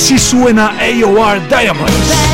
Así suena AOR Diamonds.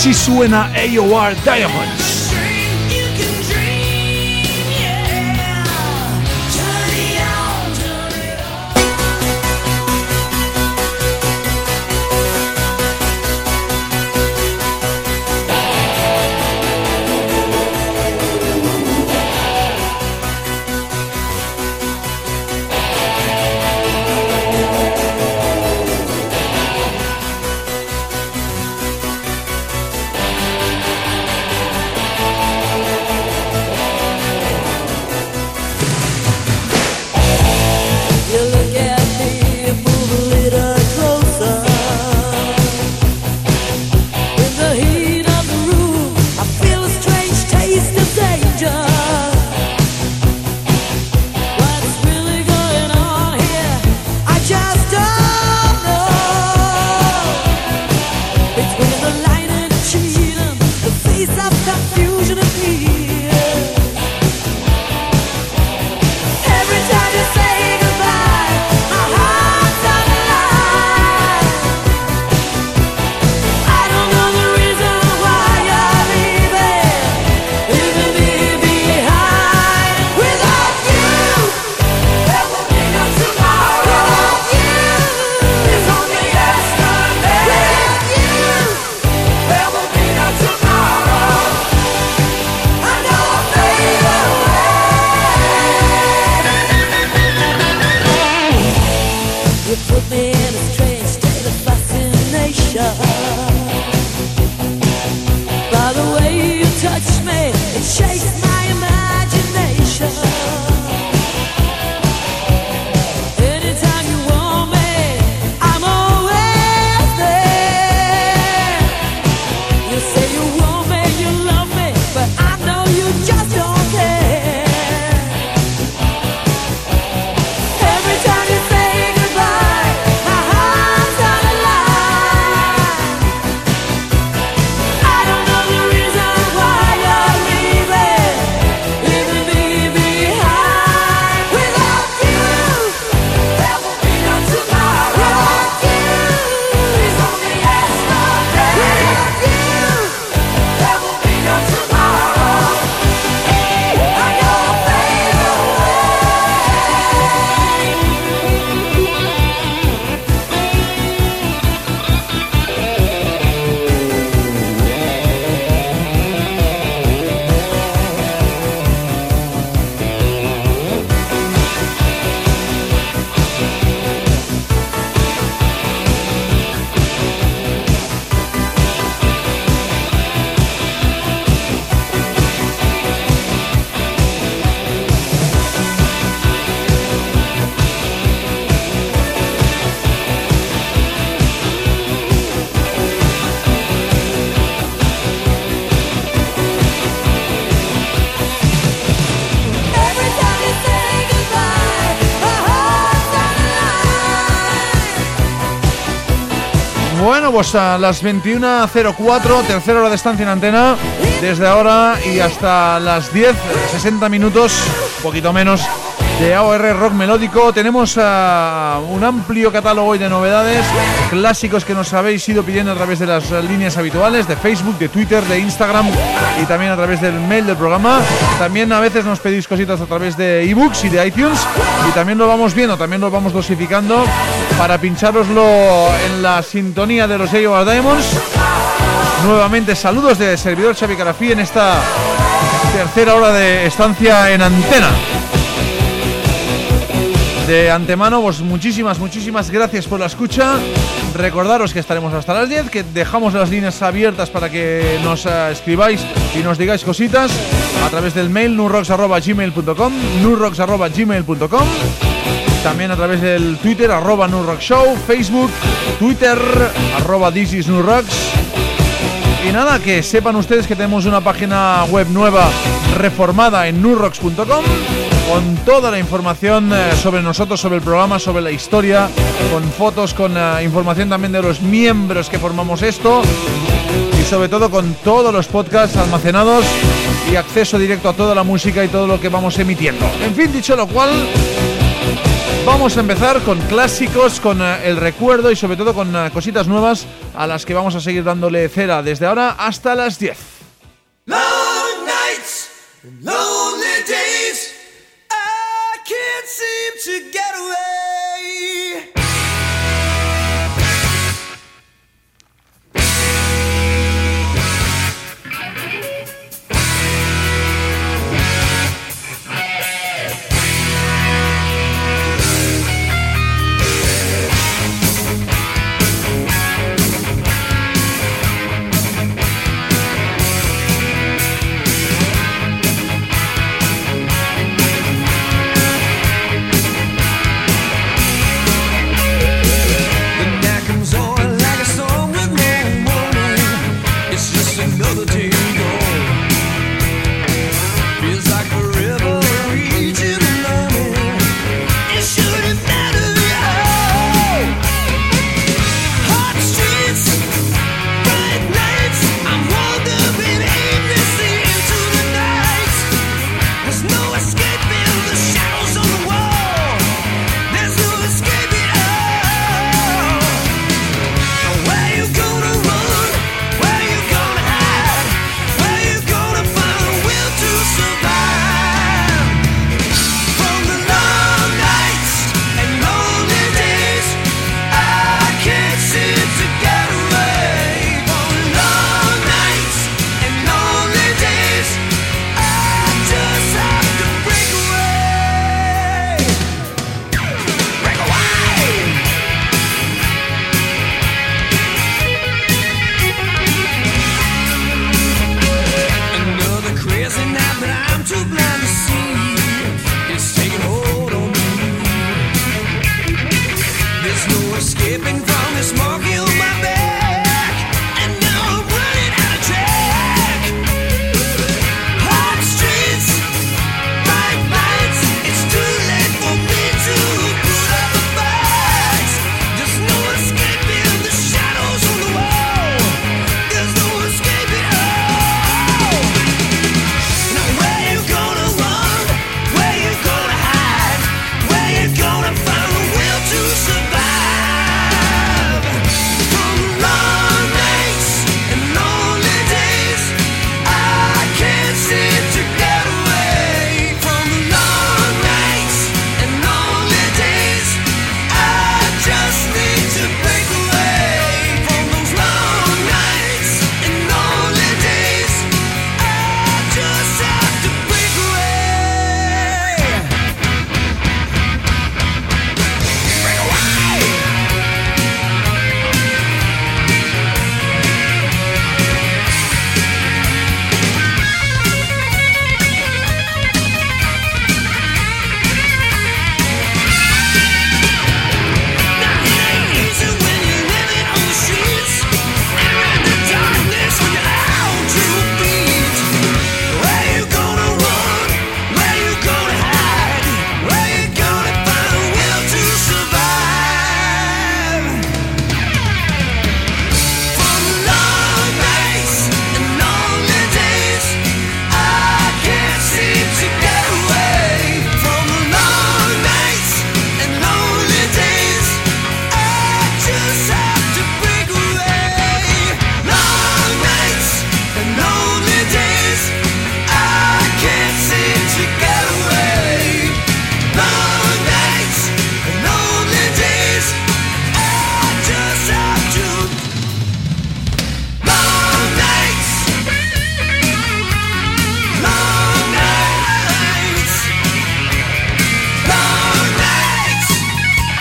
Así suena AOR Diamonds. Pues a las 21.04, tercera hora de estancia en antena, desde ahora y hasta las 10, 60 minutos, un poquito menos, de AOR Rock Melódico. Tenemos un amplio catálogo hoy de novedades, clásicos que nos habéis ido pidiendo a través de las líneas habituales, de Facebook, de Twitter, de Instagram y también a través del mail del programa. También a veces nos pedís cositas a través de ebooks y de iTunes y también lo vamos viendo, también lo vamos dosificando para pincharoslo en la sintonía de los J.O. Diamonds. Nuevamente saludos de servidor Xavi Carafí en esta tercera hora de estancia en antena. De antemano, pues muchísimas, muchísimas gracias por la escucha. Recordaros que estaremos hasta las 10, que dejamos las líneas abiertas para que nos uh, escribáis y nos digáis cositas a través del mail nurrocks.gmail.com nurrocks.gmail.com también a través del Twitter, arroba Show, Facebook, Twitter, arroba This is y nada, que sepan ustedes que tenemos una página web nueva reformada en nurrocks.com con toda la información eh, sobre nosotros, sobre el programa, sobre la historia, con fotos, con eh, información también de los miembros que formamos esto y sobre todo con todos los podcasts almacenados y acceso directo a toda la música y todo lo que vamos emitiendo. En fin, dicho lo cual, Vamos a empezar con clásicos, con uh, el recuerdo y sobre todo con uh, cositas nuevas a las que vamos a seguir dándole cera desde ahora hasta las 10. Long nights, lonely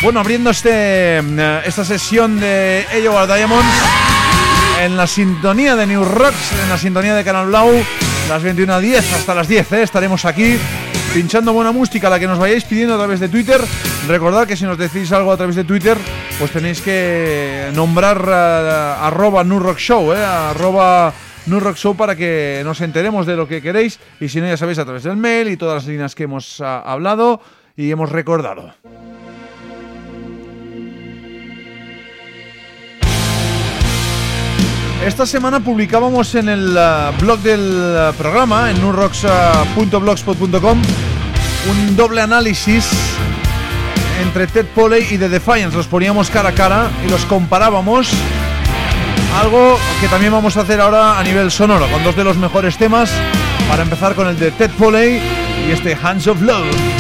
Bueno, abriendo este, eh, esta sesión de AOR Diamonds en la sintonía de New Rocks, en la sintonía de Canal Blau, las 21 a 10 hasta las 10, ¿eh? estaremos aquí pinchando buena música, la que nos vayáis pidiendo a través de Twitter. Recordad que si nos decís algo a través de Twitter, pues tenéis que nombrar uh, arroba New Rock Show, ¿eh? New Rock Show para que nos enteremos de lo que queréis y si no ya sabéis a través del mail y todas las líneas que hemos uh, hablado y hemos recordado. Esta semana publicábamos en el uh, blog del uh, programa, en nurrocks.blogspot.com, un doble análisis entre Ted Poley y The Defiance. Los poníamos cara a cara y los comparábamos. Algo que también vamos a hacer ahora a nivel sonoro, con dos de los mejores temas. Para empezar con el de Ted Poley y este Hands of Love.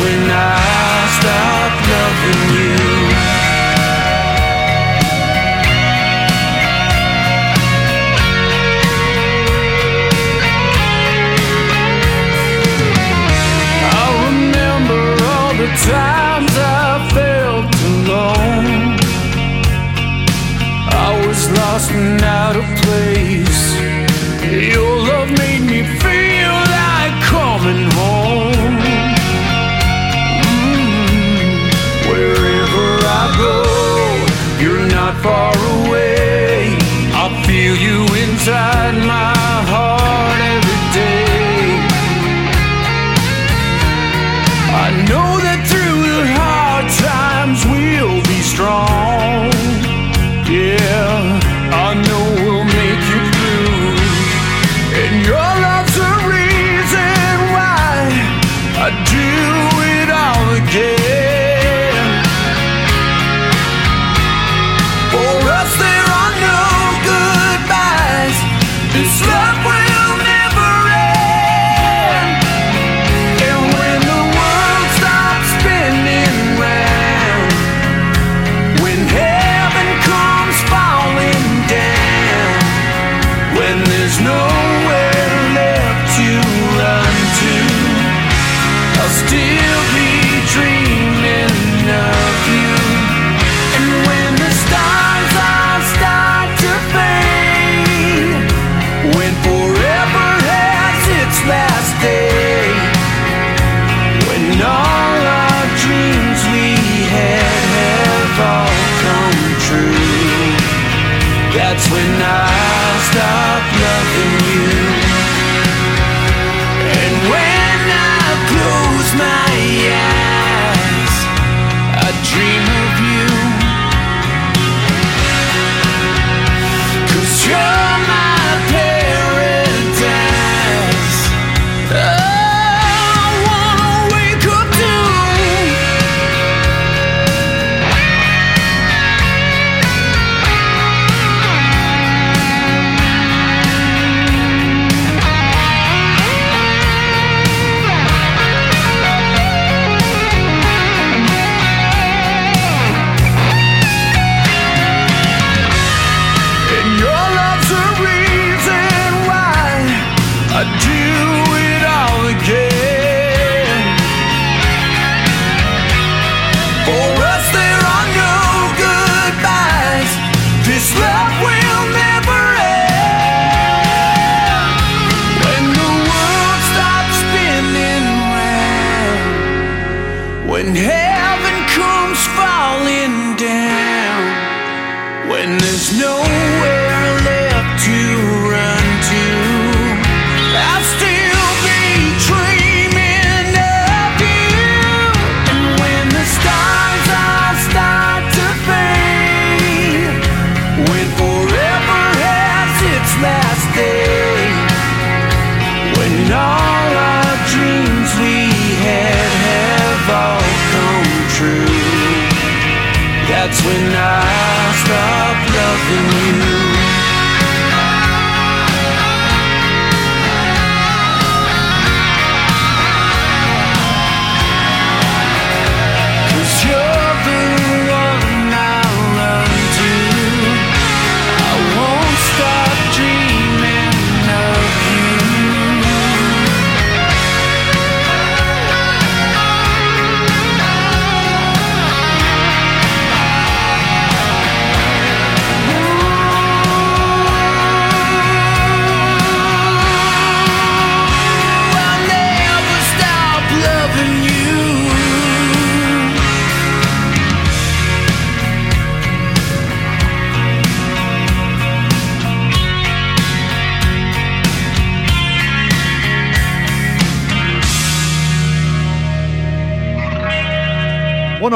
when I stop loving you. I remember all the times I felt alone. I was lost and out of place. Your love made me feel like coming home. far away. I feel you inside my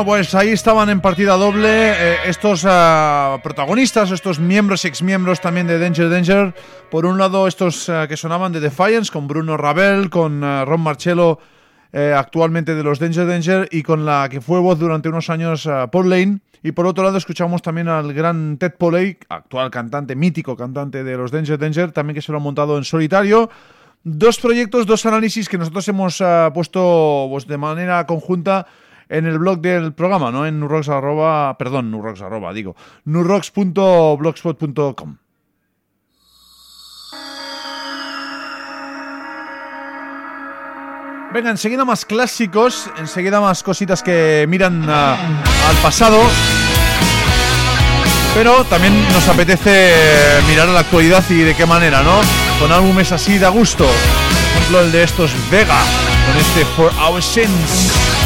Pues ahí estaban en partida doble eh, estos uh, protagonistas, estos miembros y exmiembros también de Danger Danger. Por un lado, estos uh, que sonaban de Defiance, con Bruno Ravel, con uh, Ron Marcello, actualmente de los Danger Danger, y con la que fue voz durante unos años Paul Lane. Y por otro lado, escuchamos también al gran Ted Poley, actual cantante, mítico cantante de los Danger Danger, también que se lo ha montado en solitario. Dos proyectos, dos análisis que nosotros hemos puesto pues, de manera conjunta en el blog del programa, ¿no? En nurrocks arroba, perdón, nurrocks arroba, digo, nurrocks.blogspot.com. Venga, enseguida más clásicos, enseguida más cositas que miran uh, al pasado. Pero también nos apetece mirar a la actualidad y de qué manera, ¿no? Con álbumes así de gusto. Por ejemplo, el de estos Vega, con este For Our Sins.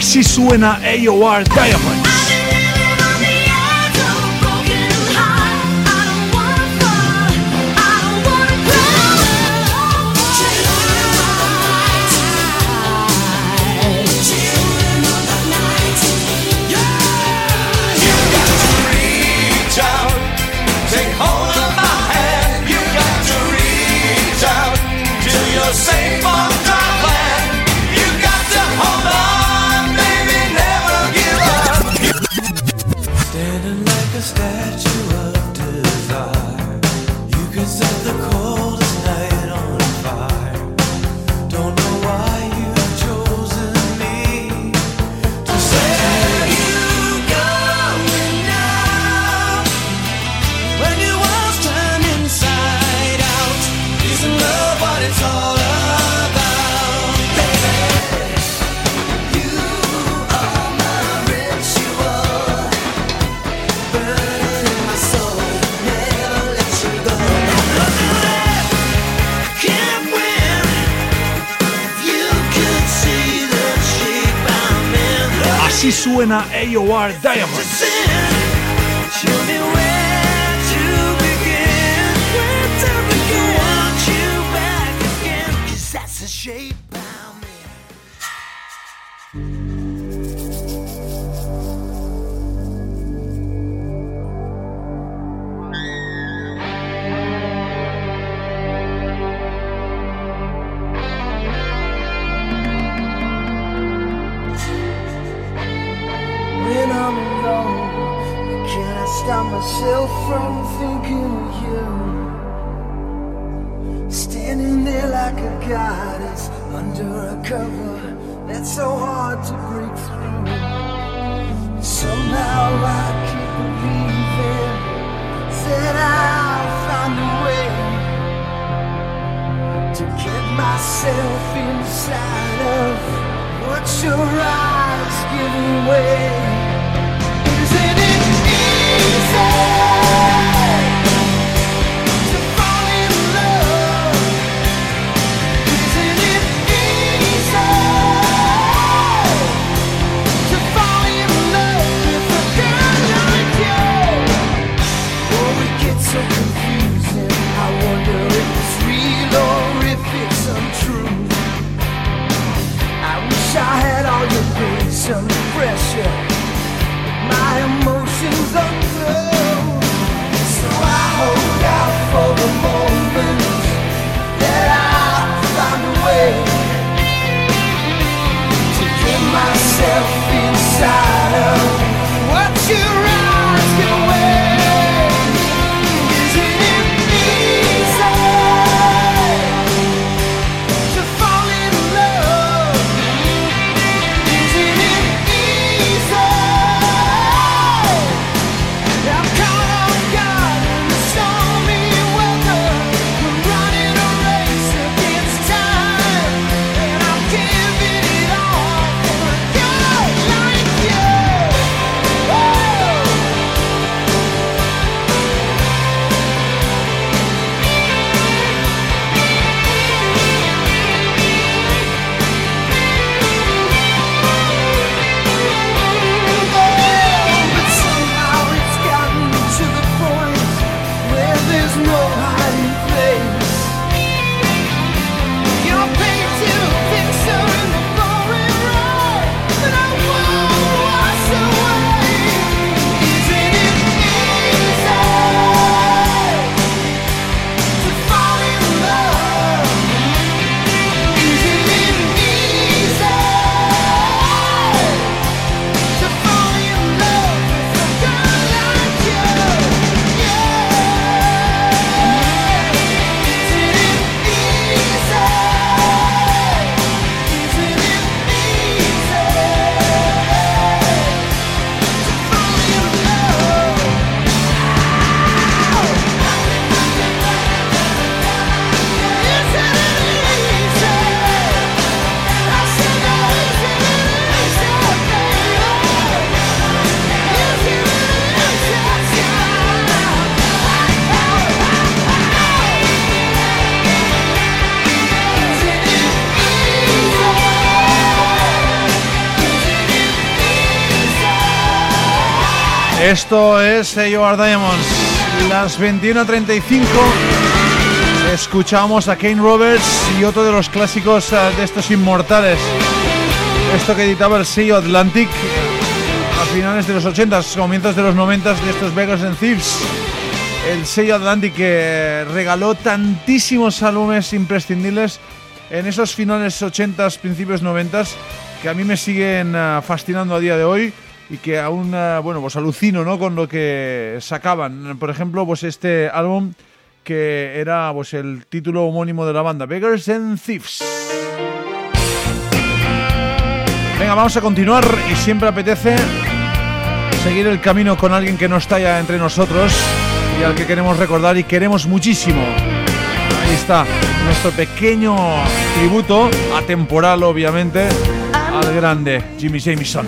Así suena AOR Diamonds. tagħna AOR Diamond. myself from thinking of you. Standing there like a goddess under a cover That's so hard to break through. Somehow I keep believing That I'll find a way To get myself inside of What your eyes give away. Isn't it yeah. Diamonds. Esto es AOR Diamonds. Las 21.35 escuchamos a Kane Roberts y otro de los clásicos eh, de estos inmortales. Esto que editaba el sello Atlantic a finales de los 80s, comienzos de los 90s de estos Vegas and Thieves. El sello Atlantic que regaló tantísimos álbumes imprescindibles en esos finales 80s, principios 90s que a mí me siguen eh, fascinando a día de hoy y que aún, bueno, pues alucino, ¿no? Con lo que sacaban. Por ejemplo, pues este álbum que era pues el título homónimo de la banda, Beggars and Thieves. Venga, vamos a continuar y siempre apetece seguir el camino con alguien que no está ya entre nosotros y al que queremos recordar y queremos muchísimo. Ahí está nuestro pequeño tributo, atemporal obviamente, al grande Jimmy Jameson.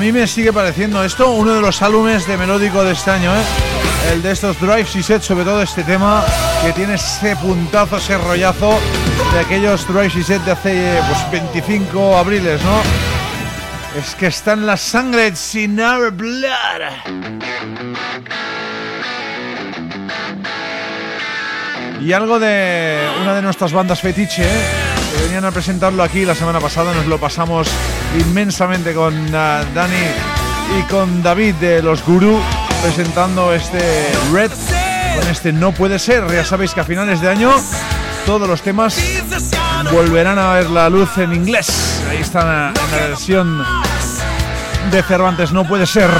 Mí me sigue pareciendo esto uno de los álbumes de melódico de este año, ¿eh? El de estos drives y sets, sobre todo este tema que tiene ese puntazo, ese rollazo de aquellos drives y sets de hace pues, 25 abriles, ¿no? Es que está en la sangre, sin our blood. Y algo de una de nuestras bandas fetiche, ¿eh? que venían a presentarlo aquí la semana pasada, nos lo pasamos inmensamente con uh, Dani y con David de Los Guru presentando este Red con este No Puede Ser. Ya sabéis que a finales de año todos los temas volverán a ver la luz en inglés. Ahí está en la versión de Cervantes, No Puede Ser.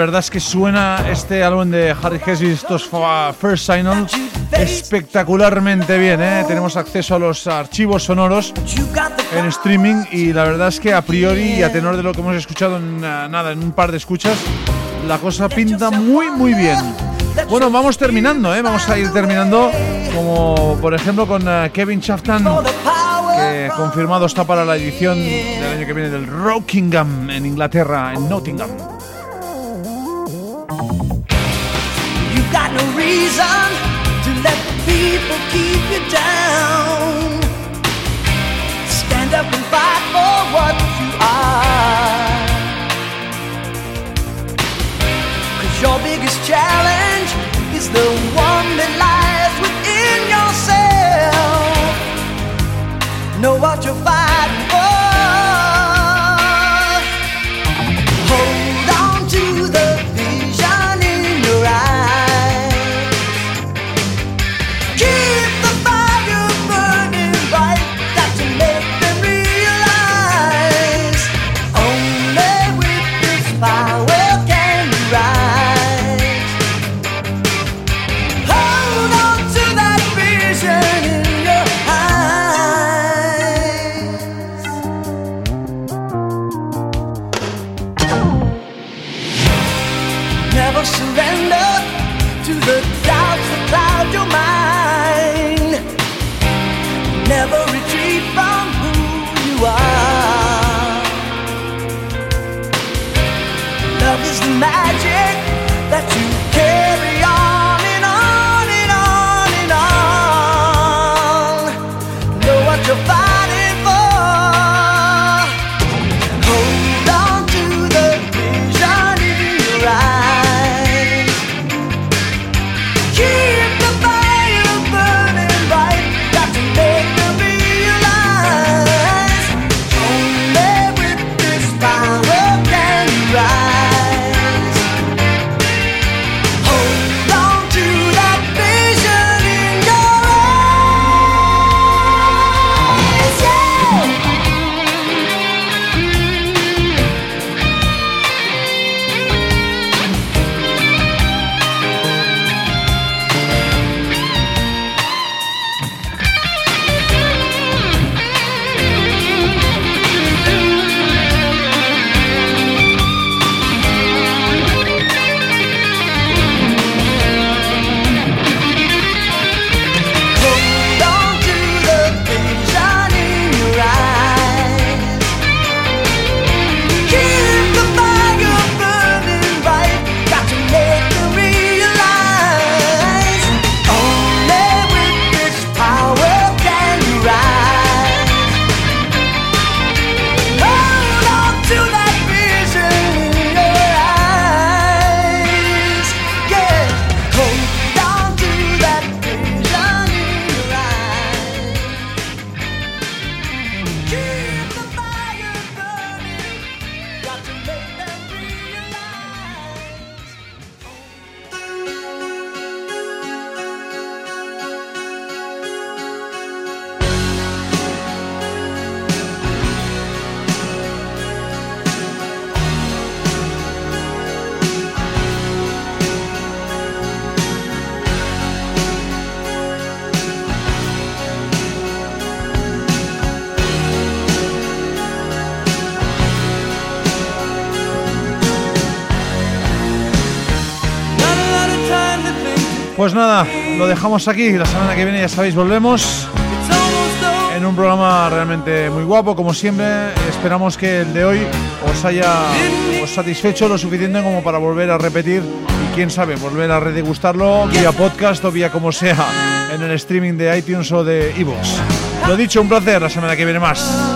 Verdad es que suena este álbum de Harry Hesse, estos First Signal, espectacularmente bien. ¿eh? Tenemos acceso a los archivos sonoros en streaming y la verdad es que a priori y a tenor de lo que hemos escuchado en uh, nada, en un par de escuchas, la cosa pinta muy muy bien. Bueno, vamos terminando, ¿eh? vamos a ir terminando, como por ejemplo con uh, Kevin Shaftan, confirmado está para la edición del año que viene del Rockingham en Inglaterra, en Nottingham. Reason to let the people keep you down. Stand up and fight for what you are. Cause your biggest challenge is the one that lies within yourself. Know what you're fighting for. Pues nada, lo dejamos aquí. La semana que viene, ya sabéis, volvemos en un programa realmente muy guapo, como siempre. Esperamos que el de hoy os haya satisfecho lo suficiente como para volver a repetir y quién sabe, volver a redegustarlo vía podcast o vía como sea en el streaming de iTunes o de Evox. Lo dicho, un placer. La semana que viene más.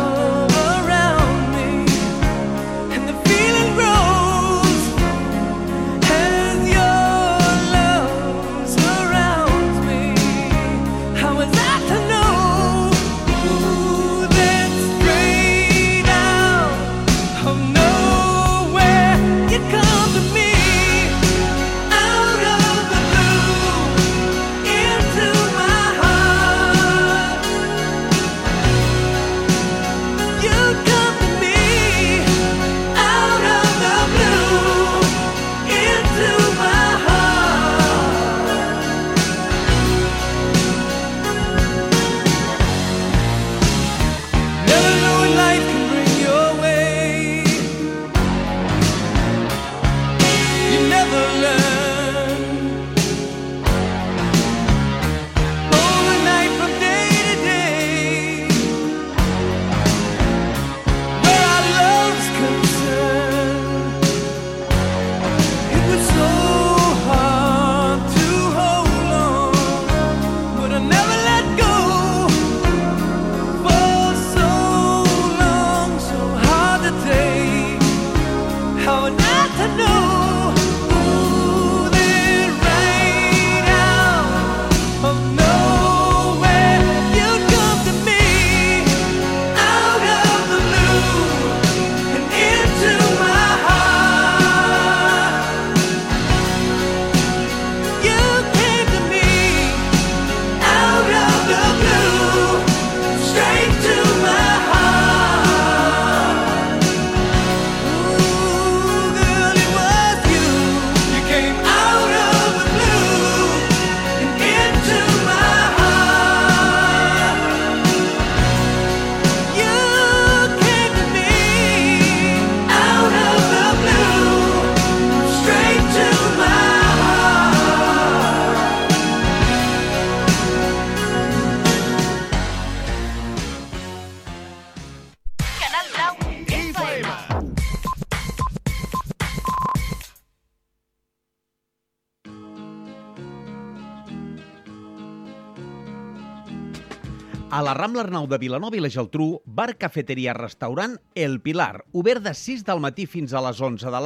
Rambla Arnau de Vilanova i la Geltrú, bar cafeteria restaurant El Pilar, obert de 6 del matí fins a les 11 de la